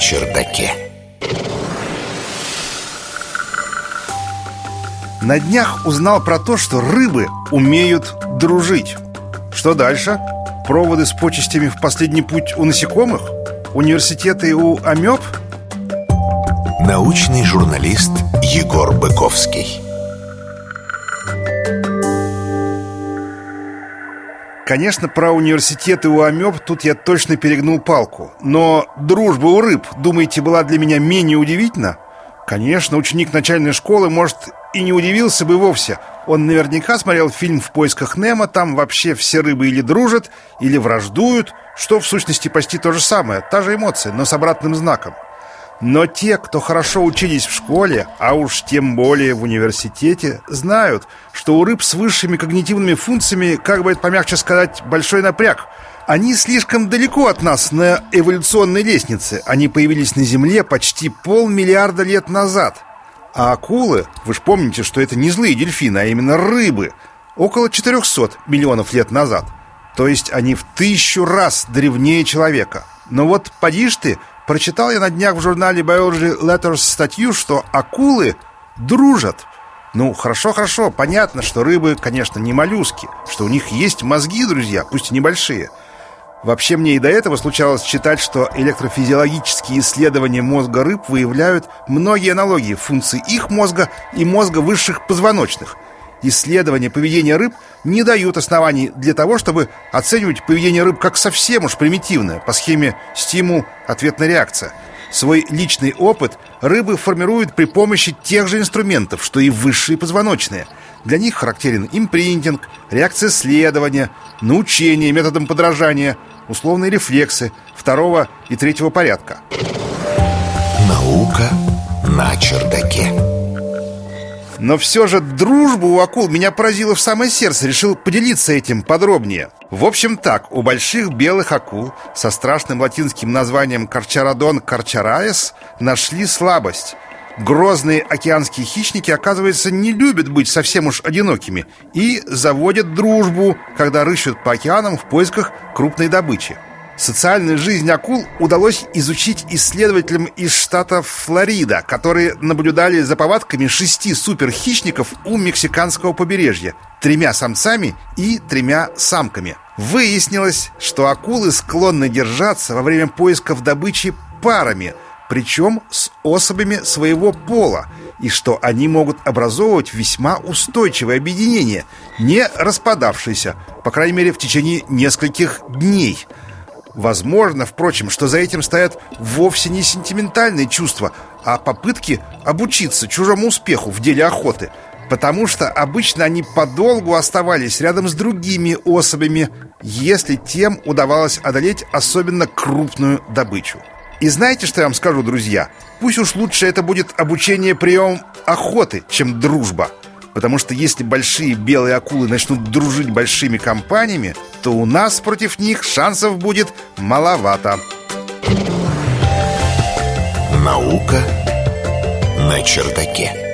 чердаке. На днях узнал про то, что рыбы умеют дружить. Что дальше? Проводы с почестями в последний путь у насекомых? Университеты у амеб? Научный журналист Егор Быковский. Конечно, про университеты у амеб тут я точно перегнул палку. Но дружба у рыб, думаете, была для меня менее удивительна? Конечно, ученик начальной школы, может, и не удивился бы вовсе. Он наверняка смотрел фильм «В поисках Немо», там вообще все рыбы или дружат, или враждуют, что в сущности почти то же самое, та же эмоция, но с обратным знаком. Но те, кто хорошо учились в школе, а уж тем более в университете, знают, что у рыб с высшими когнитивными функциями, как бы это помягче сказать, большой напряг. Они слишком далеко от нас на эволюционной лестнице. Они появились на Земле почти полмиллиарда лет назад. А акулы, вы же помните, что это не злые дельфины, а именно рыбы, около 400 миллионов лет назад. То есть они в тысячу раз древнее человека. Но вот поди ж ты, Прочитал я на днях в журнале Biology Letters статью, что акулы дружат. Ну, хорошо-хорошо, понятно, что рыбы, конечно, не моллюски, что у них есть мозги, друзья, пусть и небольшие. Вообще мне и до этого случалось читать, что электрофизиологические исследования мозга рыб выявляют многие аналогии функций их мозга и мозга высших позвоночных – исследования поведения рыб не дают оснований для того, чтобы оценивать поведение рыб как совсем уж примитивное, по схеме стимул-ответная реакция. Свой личный опыт рыбы формируют при помощи тех же инструментов, что и высшие позвоночные. Для них характерен импринтинг, реакция следования, научение методом подражания, условные рефлексы второго и третьего порядка. Наука на чердаке. Но все же дружба у акул меня поразила в самое сердце Решил поделиться этим подробнее. В общем так, у больших белых акул Со страшным латинским названием Карчарадон карчараес Нашли слабость. Грозные океанские хищники, оказывается, не любят быть совсем уж одинокими И заводят дружбу, когда рыщут по океанам в поисках крупной добычи Социальную жизнь акул удалось изучить исследователям из штата Флорида, которые наблюдали за повадками шести суперхищников у мексиканского побережья, тремя самцами и тремя самками. Выяснилось, что акулы склонны держаться во время поисков добычи парами, причем с особями своего пола, и что они могут образовывать весьма устойчивое объединение, не распадавшееся, по крайней мере, в течение нескольких дней – Возможно, впрочем, что за этим стоят вовсе не сентиментальные чувства, а попытки обучиться чужому успеху в деле охоты, потому что обычно они подолгу оставались рядом с другими особями, если тем удавалось одолеть особенно крупную добычу. И знаете, что я вам скажу, друзья? Пусть уж лучше это будет обучение приемом охоты, чем дружба – Потому что если большие белые акулы начнут дружить большими компаниями, то у нас против них шансов будет маловато. Наука на чердаке.